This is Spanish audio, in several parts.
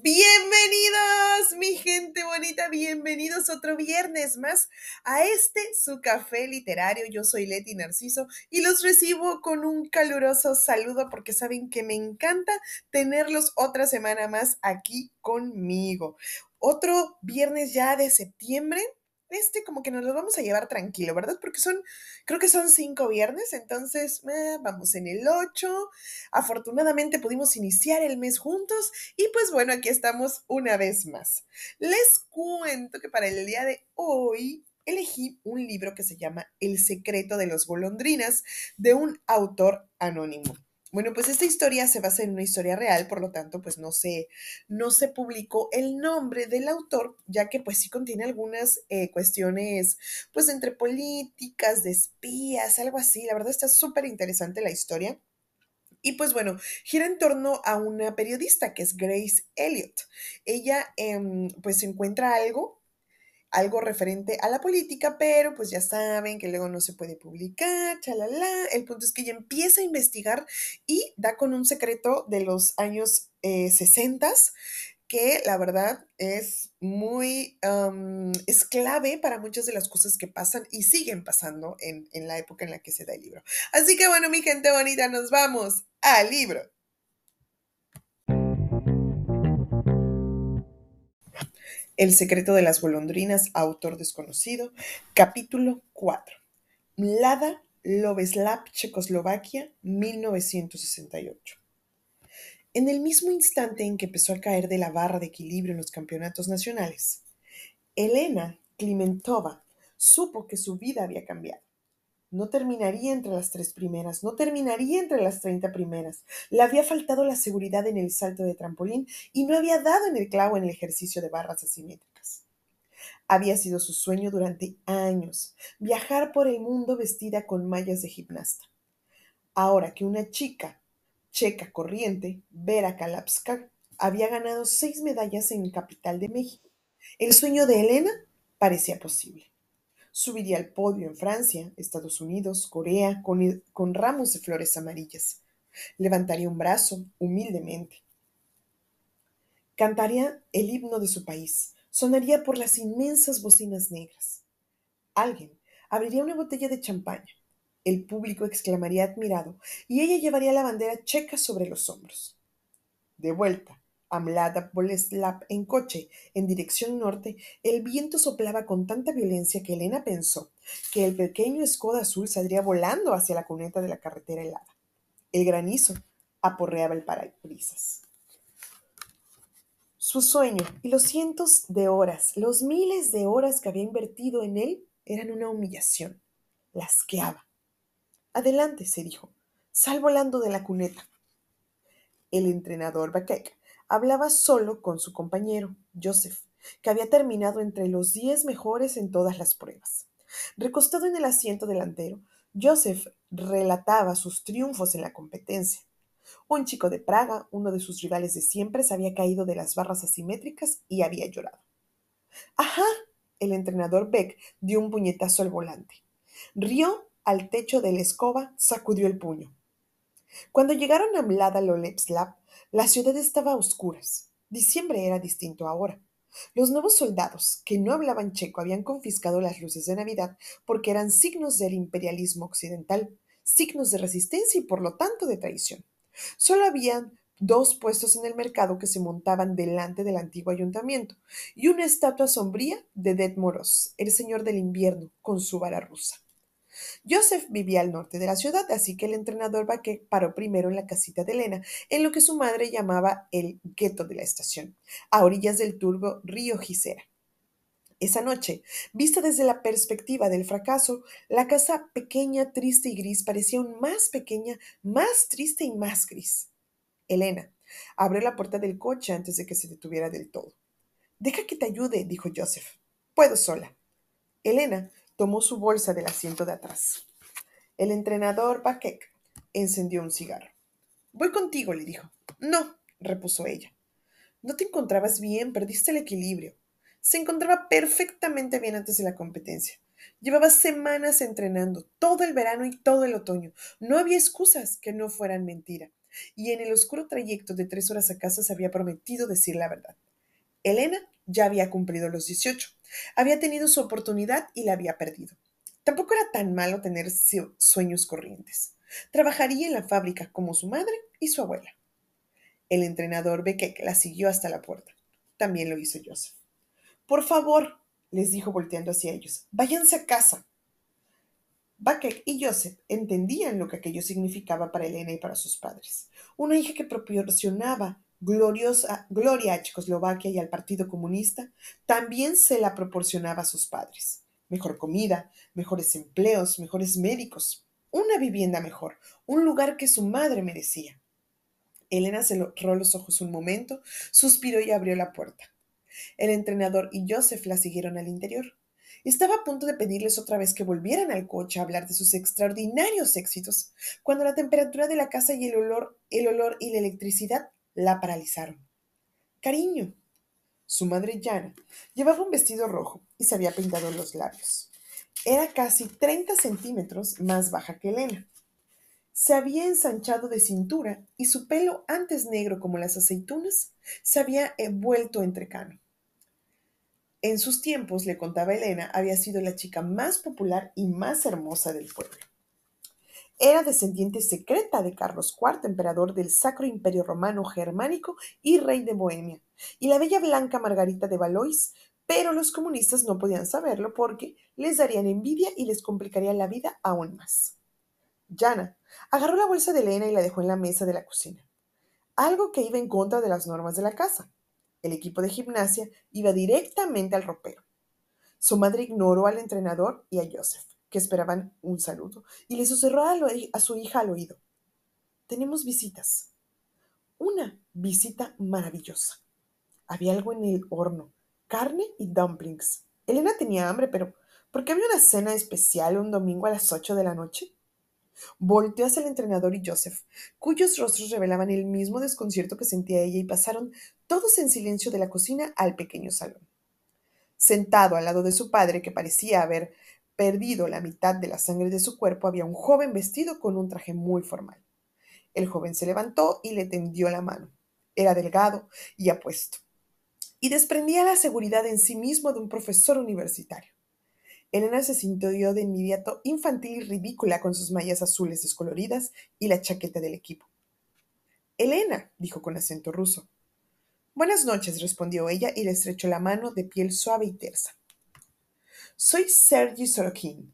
Bienvenidos, mi gente bonita, bienvenidos otro viernes más a este su café literario. Yo soy Leti Narciso y los recibo con un caluroso saludo porque saben que me encanta tenerlos otra semana más aquí conmigo. Otro viernes ya de septiembre este como que nos lo vamos a llevar tranquilo, ¿verdad? Porque son, creo que son cinco viernes, entonces eh, vamos en el 8. Afortunadamente pudimos iniciar el mes juntos y pues bueno, aquí estamos una vez más. Les cuento que para el día de hoy elegí un libro que se llama El secreto de los golondrinas de un autor anónimo. Bueno, pues esta historia se basa en una historia real, por lo tanto, pues no se, no se publicó el nombre del autor, ya que pues sí contiene algunas eh, cuestiones, pues entre políticas, de espías, algo así. La verdad está súper interesante la historia. Y pues bueno, gira en torno a una periodista que es Grace Elliott. Ella em, pues encuentra algo algo referente a la política, pero pues ya saben que luego no se puede publicar, chalala. El punto es que ella empieza a investigar y da con un secreto de los años eh, 60 que la verdad es muy, es clave para muchas de las cosas que pasan y siguen pasando en, en la época en la que se da el libro. Así que bueno, mi gente bonita, nos vamos al libro. El secreto de las golondrinas, autor desconocido, capítulo 4. Mlada Loveslav, Checoslovaquia, 1968. En el mismo instante en que empezó a caer de la barra de equilibrio en los campeonatos nacionales, Elena Klimentova supo que su vida había cambiado. No terminaría entre las tres primeras, no terminaría entre las treinta primeras. Le había faltado la seguridad en el salto de trampolín y no había dado en el clavo en el ejercicio de barras asimétricas. Había sido su sueño durante años, viajar por el mundo vestida con mallas de gimnasta. Ahora que una chica checa corriente, Vera Kalapska, había ganado seis medallas en Capital de México, el sueño de Elena parecía posible. Subiría al podio en Francia, Estados Unidos, Corea, con, con ramos de flores amarillas. Levantaría un brazo, humildemente. Cantaría el himno de su país. Sonaría por las inmensas bocinas negras. Alguien abriría una botella de champaña. El público exclamaría admirado y ella llevaría la bandera checa sobre los hombros. De vuelta, Amlada Boleslav en coche en dirección norte, el viento soplaba con tanta violencia que Elena pensó que el pequeño Skoda azul saldría volando hacia la cuneta de la carretera helada. El granizo aporreaba el parabrisas. Su sueño y los cientos de horas, los miles de horas que había invertido en él, eran una humillación. Lasqueaba. Adelante, se dijo. Sal volando de la cuneta. El entrenador Bakek hablaba solo con su compañero, Joseph, que había terminado entre los diez mejores en todas las pruebas. Recostado en el asiento delantero, Joseph relataba sus triunfos en la competencia. Un chico de Praga, uno de sus rivales de siempre, se había caído de las barras asimétricas y había llorado. ¡Ajá! El entrenador Beck dio un puñetazo al volante. Rió al techo de la escoba, sacudió el puño. Cuando llegaron a Mlada Lolepslav, la ciudad estaba a oscuras. Diciembre era distinto ahora. Los nuevos soldados, que no hablaban checo, habían confiscado las luces de Navidad porque eran signos del imperialismo occidental, signos de resistencia y por lo tanto de traición. Solo habían dos puestos en el mercado que se montaban delante del antiguo ayuntamiento y una estatua sombría de Ded Moros, el señor del invierno, con su vara rusa. Joseph vivía al norte de la ciudad, así que el entrenador Baquet paró primero en la casita de Elena, en lo que su madre llamaba el gueto de la estación, a orillas del turbo río Gisera. Esa noche, vista desde la perspectiva del fracaso, la casa pequeña, triste y gris parecía aún más pequeña, más triste y más gris. Elena abrió la puerta del coche antes de que se detuviera del todo. Deja que te ayude, dijo Joseph. Puedo sola. Elena tomó su bolsa del asiento de atrás. El entrenador Bakek encendió un cigarro. Voy contigo, le dijo. No, repuso ella. No te encontrabas bien, perdiste el equilibrio. Se encontraba perfectamente bien antes de la competencia. Llevaba semanas entrenando, todo el verano y todo el otoño. No había excusas que no fueran mentira. Y en el oscuro trayecto de tres horas a casa se había prometido decir la verdad. Elena ya había cumplido los 18. Había tenido su oportunidad y la había perdido. Tampoco era tan malo tener sueños corrientes. Trabajaría en la fábrica como su madre y su abuela. El entrenador Beckett la siguió hasta la puerta. También lo hizo Joseph. Por favor, les dijo volteando hacia ellos, váyanse a casa. Beckett y Joseph entendían lo que aquello significaba para Elena y para sus padres. Una hija que proporcionaba gloria a Checoslovaquia y al Partido Comunista, también se la proporcionaba a sus padres. Mejor comida, mejores empleos, mejores médicos, una vivienda mejor, un lugar que su madre merecía. Elena cerró los ojos un momento, suspiró y abrió la puerta. El entrenador y Joseph la siguieron al interior. Estaba a punto de pedirles otra vez que volvieran al coche a hablar de sus extraordinarios éxitos, cuando la temperatura de la casa y el olor, el olor y la electricidad la paralizaron. Cariño. Su madre Jana llevaba un vestido rojo y se había pintado los labios. Era casi 30 centímetros más baja que Elena. Se había ensanchado de cintura y su pelo, antes negro como las aceitunas, se había vuelto entrecano. En sus tiempos, le contaba Elena, había sido la chica más popular y más hermosa del pueblo. Era descendiente secreta de Carlos IV, emperador del Sacro Imperio Romano Germánico y rey de Bohemia, y la bella blanca Margarita de Valois, pero los comunistas no podían saberlo porque les darían envidia y les complicaría la vida aún más. Jana agarró la bolsa de Elena y la dejó en la mesa de la cocina, algo que iba en contra de las normas de la casa. El equipo de gimnasia iba directamente al ropero. Su madre ignoró al entrenador y a Joseph, que esperaban un saludo, y le susurró a su hija al oído. Tenemos visitas. Una visita maravillosa. Había algo en el horno, carne y dumplings. Elena tenía hambre, pero ¿por qué había una cena especial un domingo a las ocho de la noche? Volteó hacia el entrenador y Joseph, cuyos rostros revelaban el mismo desconcierto que sentía ella, y pasaron todos en silencio de la cocina al pequeño salón. Sentado al lado de su padre, que parecía haber perdido la mitad de la sangre de su cuerpo, había un joven vestido con un traje muy formal. El joven se levantó y le tendió la mano. Era delgado y apuesto, y desprendía la seguridad en sí mismo de un profesor universitario. Elena se sintió de inmediato infantil y ridícula con sus mallas azules descoloridas y la chaqueta del equipo. Elena, dijo con acento ruso. Buenas noches, respondió ella y le estrechó la mano de piel suave y tersa. Soy Sergi Sorokin.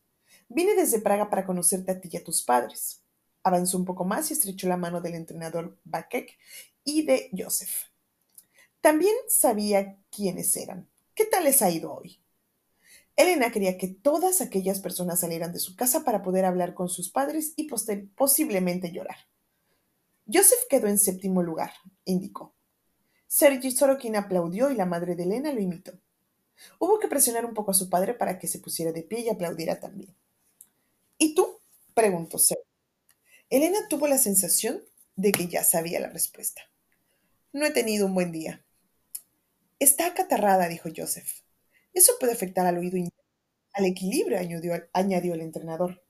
Vine desde Praga para conocerte a ti y a tus padres. Avanzó un poco más y estrechó la mano del entrenador Bakek y de Joseph. También sabía quiénes eran. ¿Qué tal les ha ido hoy? Elena quería que todas aquellas personas salieran de su casa para poder hablar con sus padres y posiblemente llorar. Joseph quedó en séptimo lugar, indicó. Sergi Sorokin aplaudió y la madre de Elena lo imitó. Hubo que presionar un poco a su padre para que se pusiera de pie y aplaudiera también. ¿Y tú? preguntó Sergi. Elena tuvo la sensación de que ya sabía la respuesta. No he tenido un buen día. Está acatarrada, dijo Joseph. Eso puede afectar al oído al equilibrio, añadió, el entrenador.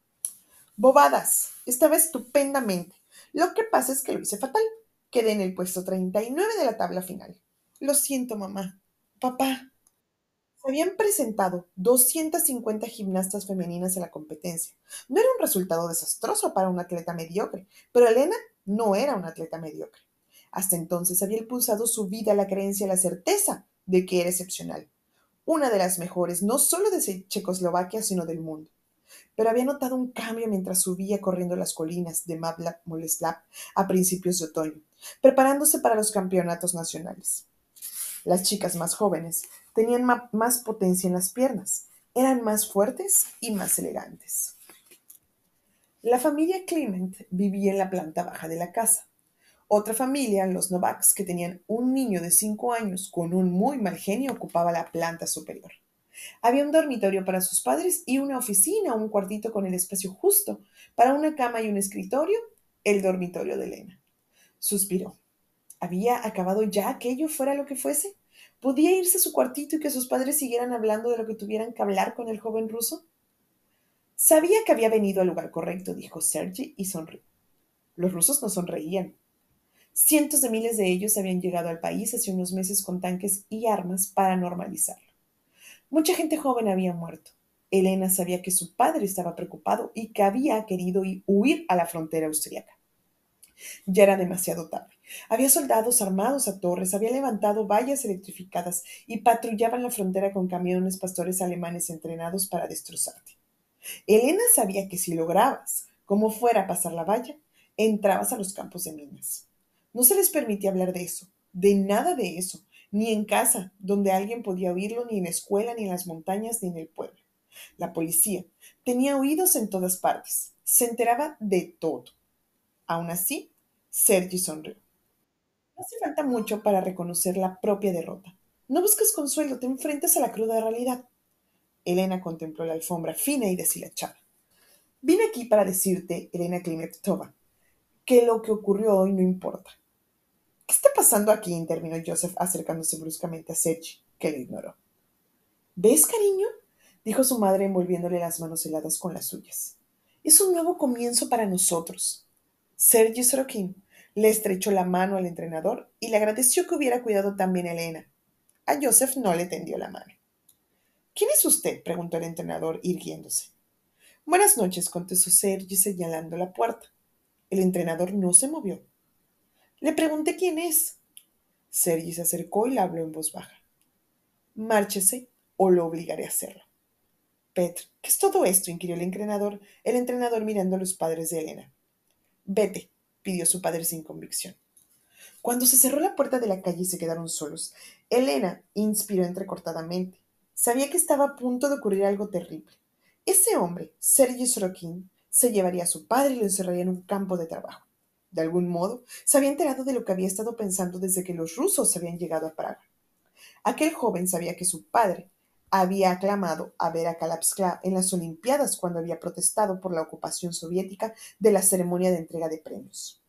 Bobadas. Estaba estupendamente. Lo que pasa es que lo hice fatal. Quedé en el puesto 39 de la tabla final. Lo siento, mamá. Papá. Se habían presentado 250 gimnastas femeninas en la competencia. No era un resultado desastroso para un atleta mediocre, pero Elena no era una atleta mediocre. Hasta entonces había impulsado su vida la creencia y la certeza de que era excepcional una de las mejores, no solo de Checoslovaquia, sino del mundo. Pero había notado un cambio mientras subía corriendo las colinas de Mabla Moleslav a principios de otoño, preparándose para los campeonatos nacionales. Las chicas más jóvenes tenían más potencia en las piernas, eran más fuertes y más elegantes. La familia Clement vivía en la planta baja de la casa. Otra familia, los Novaks, que tenían un niño de cinco años con un muy mal genio, ocupaba la planta superior. Había un dormitorio para sus padres y una oficina, un cuartito con el espacio justo para una cama y un escritorio, el dormitorio de Elena. Suspiró. ¿Había acabado ya aquello fuera lo que fuese? ¿Podía irse a su cuartito y que sus padres siguieran hablando de lo que tuvieran que hablar con el joven ruso? Sabía que había venido al lugar correcto, dijo Sergi y sonrió. Los rusos no sonreían. Cientos de miles de ellos habían llegado al país hace unos meses con tanques y armas para normalizarlo. Mucha gente joven había muerto. Elena sabía que su padre estaba preocupado y que había querido huir a la frontera austríaca. Ya era demasiado tarde. Había soldados armados a torres, había levantado vallas electrificadas y patrullaban la frontera con camiones pastores alemanes entrenados para destrozarte. Elena sabía que si lograbas, como fuera, pasar la valla, entrabas a los campos de minas. No se les permitía hablar de eso, de nada de eso, ni en casa, donde alguien podía oírlo, ni en la escuela, ni en las montañas, ni en el pueblo. La policía tenía oídos en todas partes, se enteraba de todo. Aún así, Sergi sonrió. No hace falta mucho para reconocer la propia derrota. No busques consuelo, te enfrentas a la cruda realidad. Elena contempló la alfombra fina y deshilachada. Vine aquí para decirte, Elena Klimetova, que lo que ocurrió hoy no importa. ¿Qué está pasando aquí? intervino Joseph acercándose bruscamente a Sergi, que le ignoró. ¿Ves, cariño? dijo su madre envolviéndole las manos heladas con las suyas. Es un nuevo comienzo para nosotros. Sergi Sorokin le estrechó la mano al entrenador y le agradeció que hubiera cuidado también a Elena. A Joseph no le tendió la mano. ¿Quién es usted? preguntó el entrenador, irguiéndose. Buenas noches, contestó Sergi señalando la puerta. El entrenador no se movió. Le pregunté quién es. Sergi se acercó y le habló en voz baja. Márchese o lo obligaré a hacerlo. Petr, ¿qué es todo esto? inquirió el entrenador, el entrenador mirando a los padres de Elena. Vete, pidió su padre sin convicción. Cuando se cerró la puerta de la calle y se quedaron solos, Elena inspiró entrecortadamente. Sabía que estaba a punto de ocurrir algo terrible. Ese hombre, Sergei Sorokin, se llevaría a su padre y lo encerraría en un campo de trabajo. De algún modo, se había enterado de lo que había estado pensando desde que los rusos habían llegado a Praga. Aquel joven sabía que su padre había aclamado a Vera Kalapskla en las Olimpiadas cuando había protestado por la ocupación soviética de la ceremonia de entrega de premios.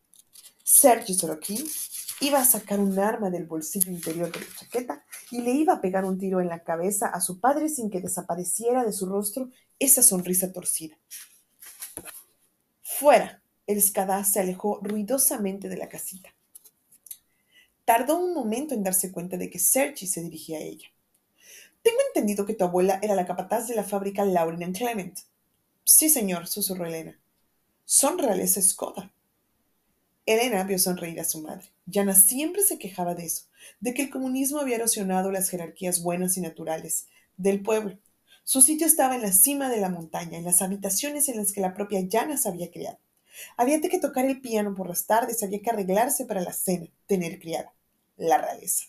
Sergei Sorokin Iba a sacar un arma del bolsillo interior de la chaqueta y le iba a pegar un tiro en la cabeza a su padre sin que desapareciera de su rostro esa sonrisa torcida. Fuera, el escadá se alejó ruidosamente de la casita. Tardó un momento en darse cuenta de que Sergi se dirigía a ella. Entendido que tu abuela era la capataz de la fábrica Lauren Clement. Sí, señor, susurró Elena. Son reales Skoda. Elena vio sonreír a su madre. Jana siempre se quejaba de eso, de que el comunismo había erosionado las jerarquías buenas y naturales del pueblo. Su sitio estaba en la cima de la montaña, en las habitaciones en las que la propia Jana se había criado. Había que tocar el piano por las tardes, había que arreglarse para la cena, tener criada. La realeza.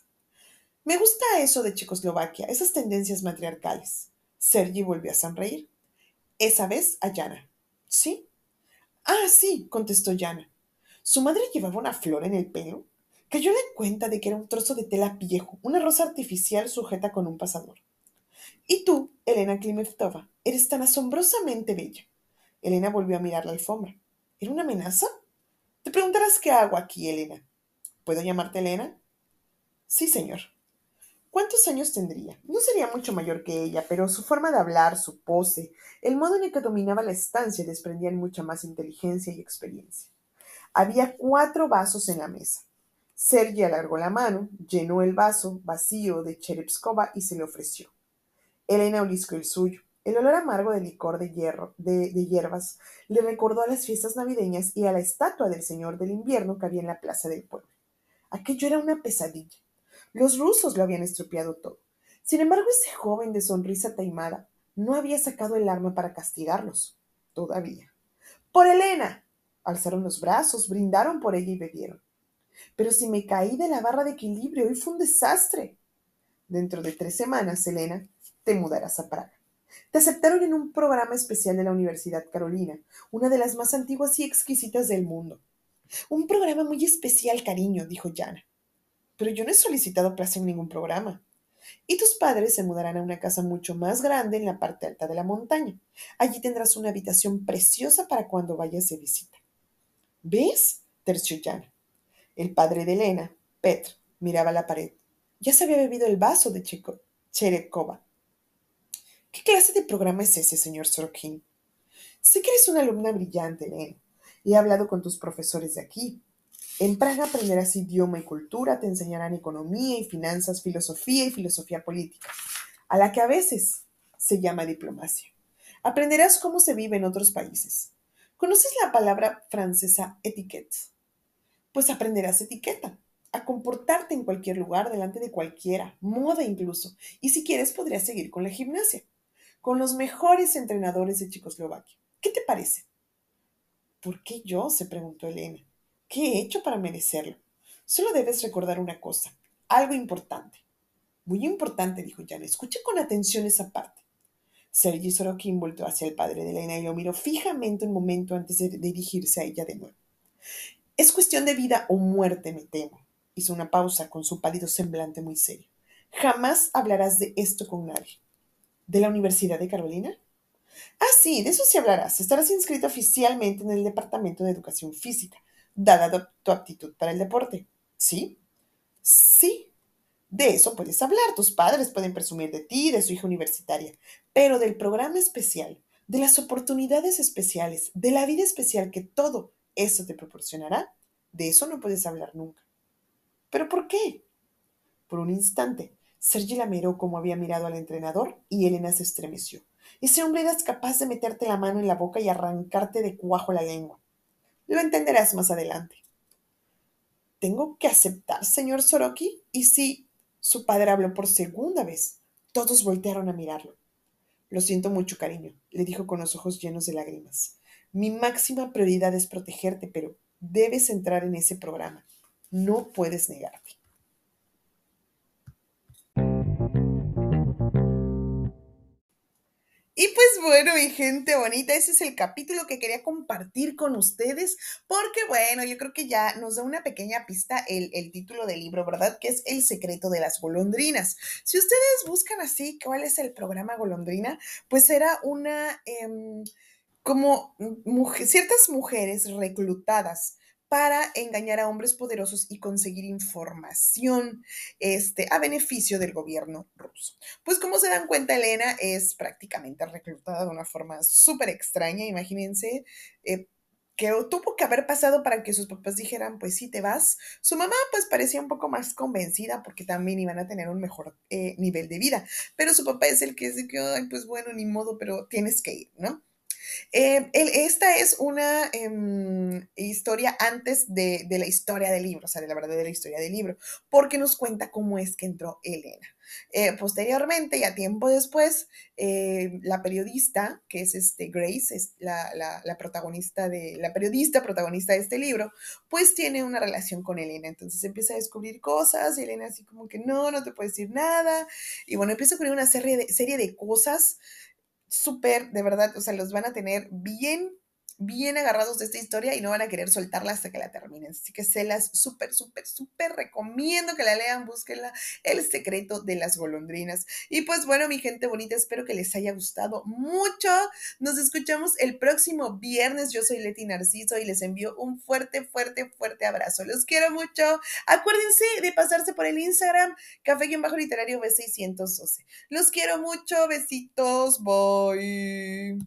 Me gusta eso de Checoslovaquia, esas tendencias matriarcales. Sergi volvió a sonreír. Esa vez a Jana. ¿Sí? Ah, sí, contestó Jana. Su madre llevaba una flor en el pelo. Cayó en cuenta de que era un trozo de tela viejo, una rosa artificial sujeta con un pasador. Y tú, Elena Klimeftova, eres tan asombrosamente bella. Elena volvió a mirar la alfombra. ¿Era una amenaza? Te preguntarás qué hago aquí, Elena. ¿Puedo llamarte Elena? Sí, señor. ¿Cuántos años tendría? No sería mucho mayor que ella, pero su forma de hablar, su pose, el modo en el que dominaba la estancia desprendían mucha más inteligencia y experiencia. Había cuatro vasos en la mesa. Sergi alargó la mano, llenó el vaso vacío de Cherepskova y se le ofreció. Elena oliscó el suyo. El olor amargo del licor de, hierro, de, de, hierbas le recordó a las fiestas navideñas y a la estatua del Señor del Invierno que había en la plaza del pueblo. Aquello era una pesadilla. Los rusos lo habían estropeado todo. Sin embargo, ese joven de sonrisa taimada no había sacado el arma para castigarlos. Todavía. ¡Por Elena! Alzaron los brazos, brindaron por ella y bebieron. Pero si me caí de la barra de equilibrio, hoy fue un desastre. Dentro de tres semanas, Elena, te mudarás a Praga. Te aceptaron en un programa especial de la Universidad Carolina, una de las más antiguas y exquisitas del mundo. Un programa muy especial, cariño, dijo Jana. Pero yo no he solicitado plaza en ningún programa. Y tus padres se mudarán a una casa mucho más grande en la parte alta de la montaña. Allí tendrás una habitación preciosa para cuando vayas de visita. ¿Ves? terció Jana. El padre de Elena, Petr, miraba la pared. Ya se había bebido el vaso de Cherekova. ¿Qué clase de programa es ese, señor Sorokin? Sé que eres una alumna brillante, Elena. He hablado con tus profesores de aquí. En Praga aprenderás idioma y cultura, te enseñarán economía y finanzas, filosofía y filosofía política, a la que a veces se llama diplomacia. Aprenderás cómo se vive en otros países. ¿Conoces la palabra francesa etiquette? Pues aprenderás etiqueta, a comportarte en cualquier lugar, delante de cualquiera, moda incluso. Y si quieres, podrías seguir con la gimnasia, con los mejores entrenadores de Checoslovaquia. ¿Qué te parece? ¿Por qué yo? se preguntó Elena. ¿Qué he hecho para merecerlo? Solo debes recordar una cosa, algo importante. Muy importante, dijo Jan. Escucha con atención esa parte. Sergi Sorokin volvió hacia el padre de Elena y lo miró fijamente un momento antes de dirigirse a ella de nuevo. Es cuestión de vida o muerte, me temo. Hizo una pausa con su pálido semblante muy serio. Jamás hablarás de esto con nadie. ¿De la Universidad de Carolina? Ah, sí, de eso sí hablarás. Estarás inscrito oficialmente en el Departamento de Educación Física, dada tu aptitud para el deporte. ¿Sí? Sí. De eso puedes hablar. Tus padres pueden presumir de ti, de su hija universitaria. Pero del programa especial, de las oportunidades especiales, de la vida especial que todo eso te proporcionará, de eso no puedes hablar nunca. ¿Pero por qué? Por un instante, Sergi la miró como había mirado al entrenador y Elena se estremeció. Ese hombre eras capaz de meterte la mano en la boca y arrancarte de cuajo la lengua. Lo entenderás más adelante. ¿Tengo que aceptar, señor Soroki? Y si su padre habló por segunda vez. Todos voltearon a mirarlo. Lo siento mucho, cariño, le dijo con los ojos llenos de lágrimas. Mi máxima prioridad es protegerte, pero debes entrar en ese programa. No puedes negarte. Y pues bueno, mi gente bonita, ese es el capítulo que quería compartir con ustedes, porque bueno, yo creo que ya nos da una pequeña pista el, título del libro, ¿verdad? Que es El secreto de las golondrinas. Si ustedes buscan así, ¿cuál es el programa golondrina? Pues era una, em, como ciertas mujeres reclutadas para engañar a hombres poderosos y conseguir información este, a beneficio del gobierno ruso. Pues como se dan cuenta, Elena es prácticamente reclutada de una forma súper extraña, imagínense. Eh, que tuvo que haber pasado para que sus papás dijeran, pues sí, te vas. Su mamá pues parecía un poco más convencida porque también iban a tener un mejor eh, nivel de vida, pero su papá es el que dice que, pues bueno, ni modo, pero tienes que ir, ¿no? Eh, esta es una em, historia antes de, la historia del libro, o sea, de la verdadera historia del libro, porque nos cuenta cómo es que entró Elena. Eh, posteriormente, ya tiempo después, eh, la periodista, que es este Grace, es la, la, protagonista de, la periodista protagonista de este libro, pues tiene una relación con Elena. Entonces empieza a descubrir cosas, y Elena así como que no, no te puede decir nada. Y bueno, empieza a ocurrir una serie de, serie de cosas súper, de verdad, o sea, los van a tener bien bien agarrados de esta historia y no van a querer soltarla hasta que la terminen. Así que se las súper, súper, súper recomiendo que la lean, búsquenla, El secreto de las golondrinas. Y pues bueno, mi gente bonita, espero que les haya gustado mucho. Nos escuchamos el próximo viernes. Yo soy Leti Narciso y les envío un fuerte, fuerte, fuerte abrazo. Los quiero mucho. Acuérdense de pasarse por el Instagram, café-literario B612. Los quiero mucho. Besitos. Bye.